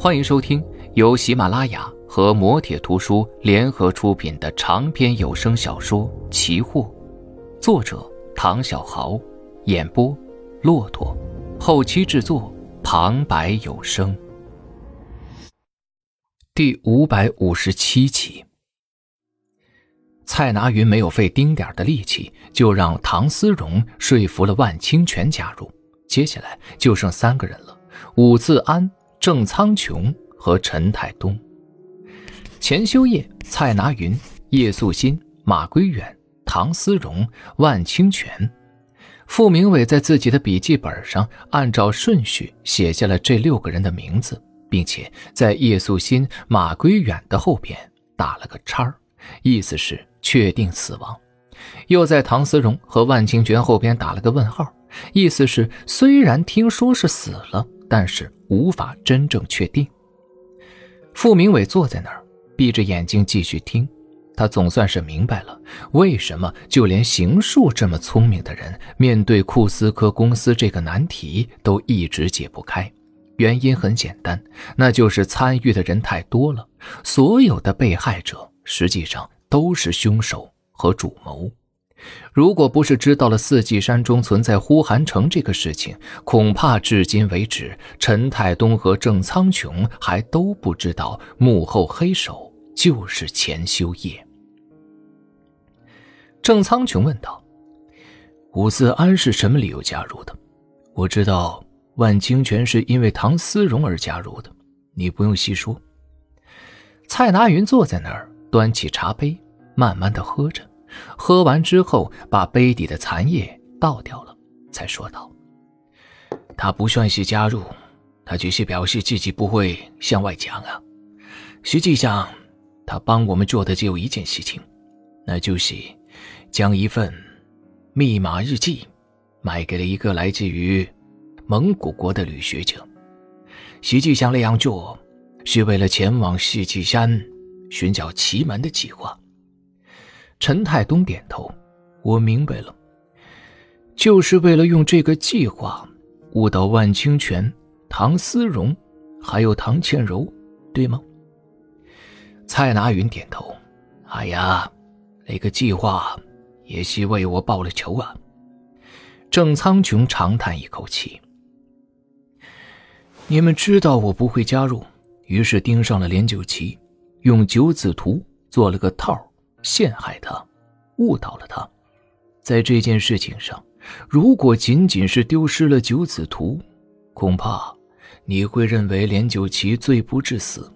欢迎收听由喜马拉雅和磨铁图书联合出品的长篇有声小说《奇货》，作者唐小豪，演播骆驼，后期制作旁白有声。第五百五十七集，蔡拿云没有费丁点的力气，就让唐思荣说服了万清泉加入。接下来就剩三个人了：武自安。郑苍穹和陈太东、钱修业、蔡拿云、叶素新、马归远、唐思荣、万清泉，傅明伟在自己的笔记本上按照顺序写下了这六个人的名字，并且在叶素新、马归远的后边打了个叉意思是确定死亡；又在唐思荣和万清泉后边打了个问号，意思是虽然听说是死了。但是无法真正确定。傅明伟坐在那儿，闭着眼睛继续听。他总算是明白了，为什么就连邢树这么聪明的人，面对库斯科公司这个难题都一直解不开。原因很简单，那就是参与的人太多了，所有的被害者实际上都是凶手和主谋。如果不是知道了四季山中存在呼韩城这个事情，恐怕至今为止，陈太东和郑苍穹还都不知道幕后黑手就是钱修业。郑苍穹问道：“伍自安是什么理由加入的？我知道万清泉是因为唐思荣而加入的，你不用细说。”蔡拿云坐在那儿，端起茶杯，慢慢的喝着。喝完之后，把杯底的残液倒掉了，才说道：“他不算是加入，他只是表示自己不会向外讲啊。实际上，他帮我们做的只有一件事情，那就是将一份密码日记卖给了一个来自于蒙古国的女学者。实际上那样做，是为了前往世纪山寻找奇门的计划。”陈太东点头，我明白了，就是为了用这个计划误导万清泉、唐思荣，还有唐倩柔，对吗？蔡拿云点头。哎呀，那个计划也是为我报了仇啊！郑苍穹长叹一口气。你们知道我不会加入，于是盯上了连九旗，用九子图做了个套。陷害他，误导了他，在这件事情上，如果仅仅是丢失了九子图，恐怕你会认为连九旗罪不至死。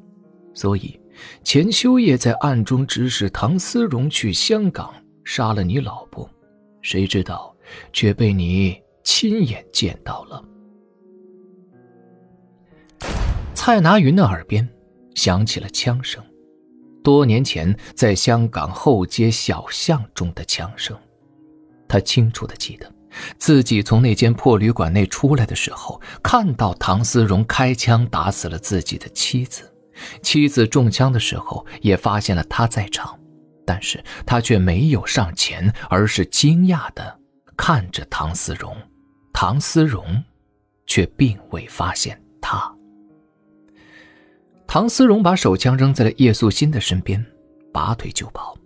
所以，钱修业在暗中指使唐思荣去香港杀了你老婆，谁知道却被你亲眼见到了。蔡拿云的耳边响起了枪声。多年前，在香港后街小巷中的枪声，他清楚的记得，自己从那间破旅馆内出来的时候，看到唐思荣开枪打死了自己的妻子，妻子中枪的时候也发现了他在场，但是他却没有上前，而是惊讶的看着唐思荣，唐思荣，却并未发现。唐思荣把手枪扔在了叶素心的身边，拔腿就跑。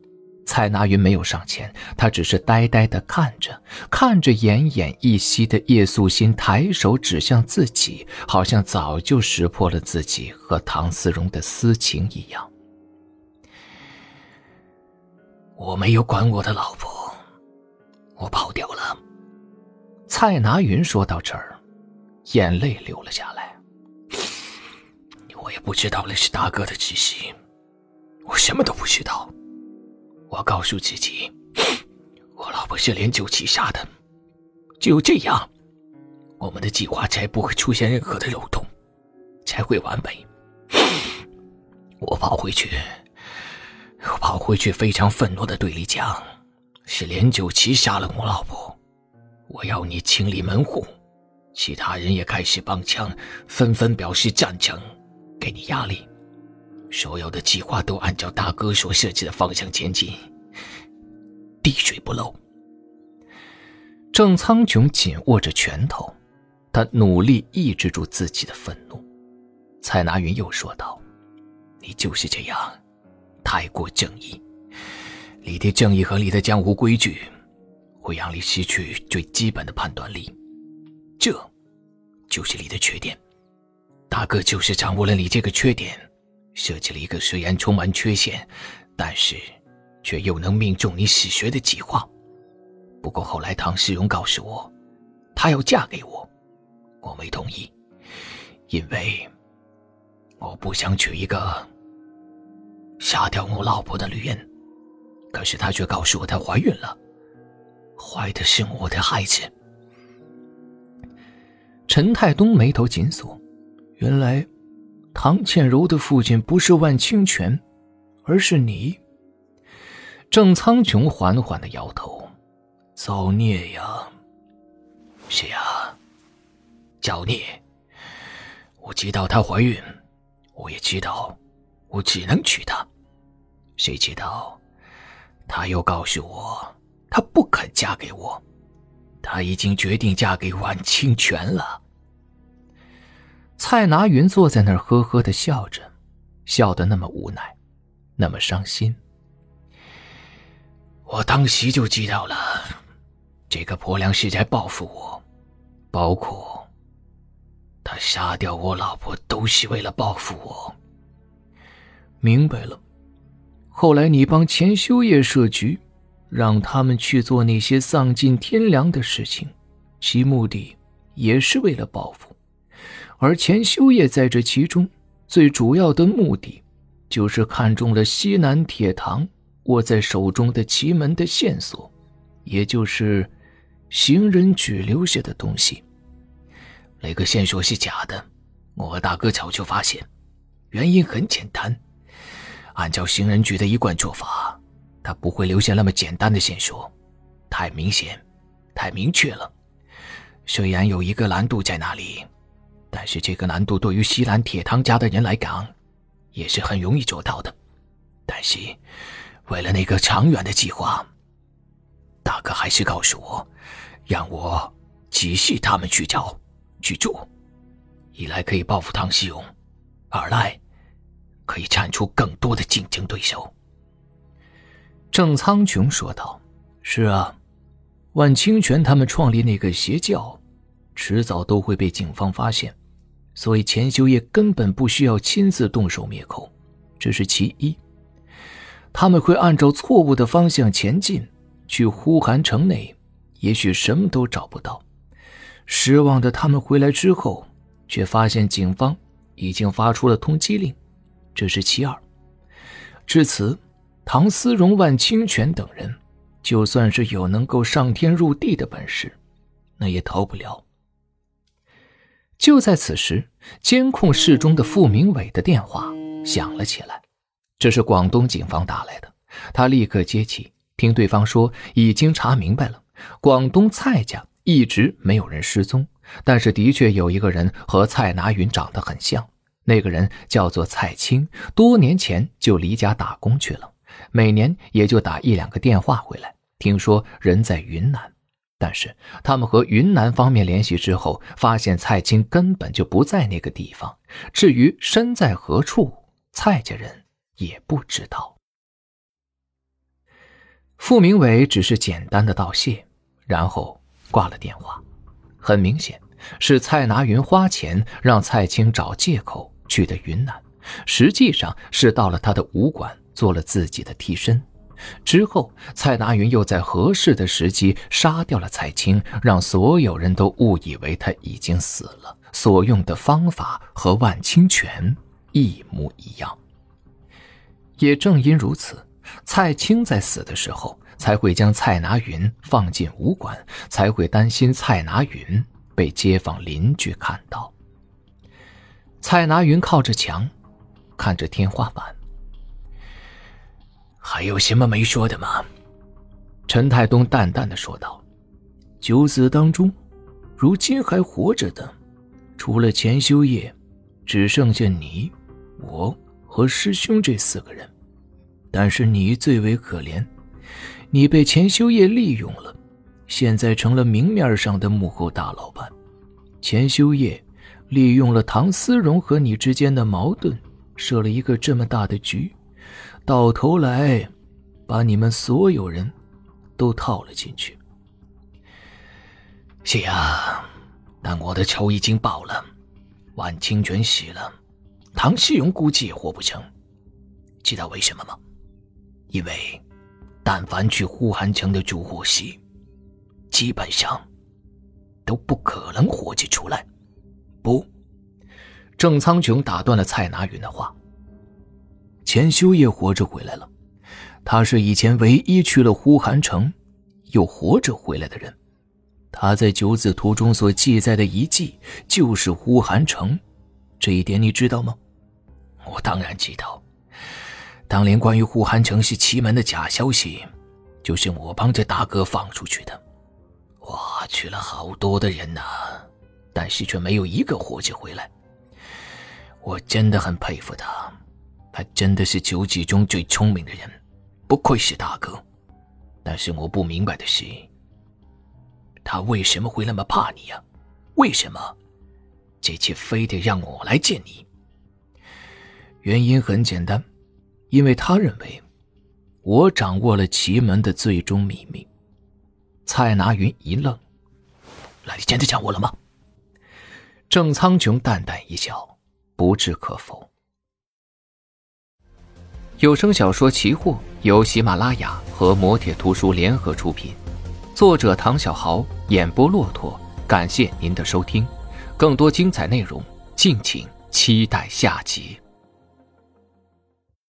蔡拿云没有上前，他只是呆呆地看着，看着奄奄一息的叶素心抬手指向自己，好像早就识破了自己和唐思荣的私情一样。我没有管我的老婆，我跑掉了。蔡拿云说到这儿，眼泪流了下来。也不知道那是大哥的指示，我什么都不知道。我告诉自己，我老婆是连九旗杀的，只有这样，我们的计划才不会出现任何的漏洞，才会完美。我跑回去，我跑回去，非常愤怒的对你讲，是连九旗杀了我老婆，我要你清理门户。其他人也开始帮腔，纷纷表示赞成。给你压力，所有的计划都按照大哥所设计的方向前进，滴水不漏。郑苍穹紧握着拳头，他努力抑制住自己的愤怒。蔡拿云又说道：“你就是这样，太过正义。你的正义和你的江湖规矩，会让你失去最基本的判断力，这，就是你的缺点。大哥就是掌握了你这个缺点，设计了一个虽然充满缺陷，但是，却又能命中你死穴的计划。不过后来唐世荣告诉我，她要嫁给我，我没同意，因为。”我不想娶一个杀掉我老婆的女人，可是她却告诉我她怀孕了，怀的是我的孩子。陈太东眉头紧锁，原来唐倩柔的父亲不是万清泉，而是你。郑苍穹缓缓的摇头：“造孽呀！是呀，造孽！我知道她怀孕。”我也知道，我只能娶她。谁知道，她又告诉我，她不肯嫁给我，她已经决定嫁给万清泉了。蔡拿云坐在那儿，呵呵的笑着，笑得那么无奈，那么伤心。我当时就知道了，这个婆娘是在报复我，包括。他杀掉我老婆都是为了报复我。明白了。后来你帮钱修业设局，让他们去做那些丧尽天良的事情，其目的也是为了报复。而钱修业在这其中最主要的目的，就是看中了西南铁堂握在手中的奇门的线索，也就是行人举留下的东西。那个线索是假的，我和大哥早就发现。原因很简单，按照行人局的一贯做法，他不会留下那么简单的线索，太明显，太明确了。虽然有一个难度在那里，但是这个难度对于西南铁汤家的人来讲，也是很容易做到的。但是，为了那个长远的计划，大哥还是告诉我，让我继续他们去找。去做，一来可以报复唐西勇，二来可以铲除更多的竞争对手。郑苍穹说道：“是啊，万清泉他们创立那个邪教，迟早都会被警方发现，所以钱修业根本不需要亲自动手灭口，这是其一。他们会按照错误的方向前进，去呼韩城内，也许什么都找不到。”失望的他们回来之后，却发现警方已经发出了通缉令，这是其二。至此，唐思荣、万清泉等人，就算是有能够上天入地的本事，那也逃不了。就在此时，监控室中的傅明伟的电话响了起来，这是广东警方打来的。他立刻接起，听对方说已经查明白了，广东蔡家。一直没有人失踪，但是的确有一个人和蔡拿云长得很像。那个人叫做蔡青，多年前就离家打工去了，每年也就打一两个电话回来。听说人在云南，但是他们和云南方面联系之后，发现蔡青根本就不在那个地方。至于身在何处，蔡家人也不知道。傅明伟只是简单的道谢，然后。挂了电话，很明显是蔡拿云花钱让蔡青找借口去的云南，实际上是到了他的武馆做了自己的替身。之后，蔡拿云又在合适的时机杀掉了蔡青，让所有人都误以为他已经死了。所用的方法和万清泉一模一样。也正因如此，蔡青在死的时候。才会将蔡拿云放进武馆，才会担心蔡拿云被街坊邻居看到。蔡拿云靠着墙，看着天花板。还有什么没说的吗？陈太东淡淡的说道：“九子当中，如今还活着的，除了钱修业，只剩下你、我和师兄这四个人。但是你最为可怜。”你被钱修业利用了，现在成了明面上的幕后大老板。钱修业利用了唐思荣和你之间的矛盾，设了一个这么大的局，到头来，把你们所有人都套了进去。是啊，但我的仇已经报了，万清泉死了，唐思荣估计也活不成。知道为什么吗？因为，但凡去呼韩城的住户系，基本上都不可能活着出来。不，郑苍穹打断了蔡拿云的话。钱修业活着回来了，他是以前唯一去了呼韩城又活着回来的人。他在九子图中所记载的遗迹就是呼韩城，这一点你知道吗？我当然知道。当年关于呼韩城是奇门的假消息，就是我帮着大哥放出去的。哇，去了好多的人呐！但是却没有一个活着回来。我真的很佩服他，他真的是九级中最聪明的人，不愧是大哥。但是我不明白的是，他为什么会那么怕你呀？为什么这次非得让我来见你？原因很简单，因为他认为我掌握了奇门的最终秘密。蔡拿云一愣：“那你真的掌握了吗？”郑苍穹淡淡一笑，不置可否。有声小说《奇货》由喜马拉雅和摩铁图书联合出品，作者唐小豪，演播骆驼。感谢您的收听，更多精彩内容，敬请期待下集。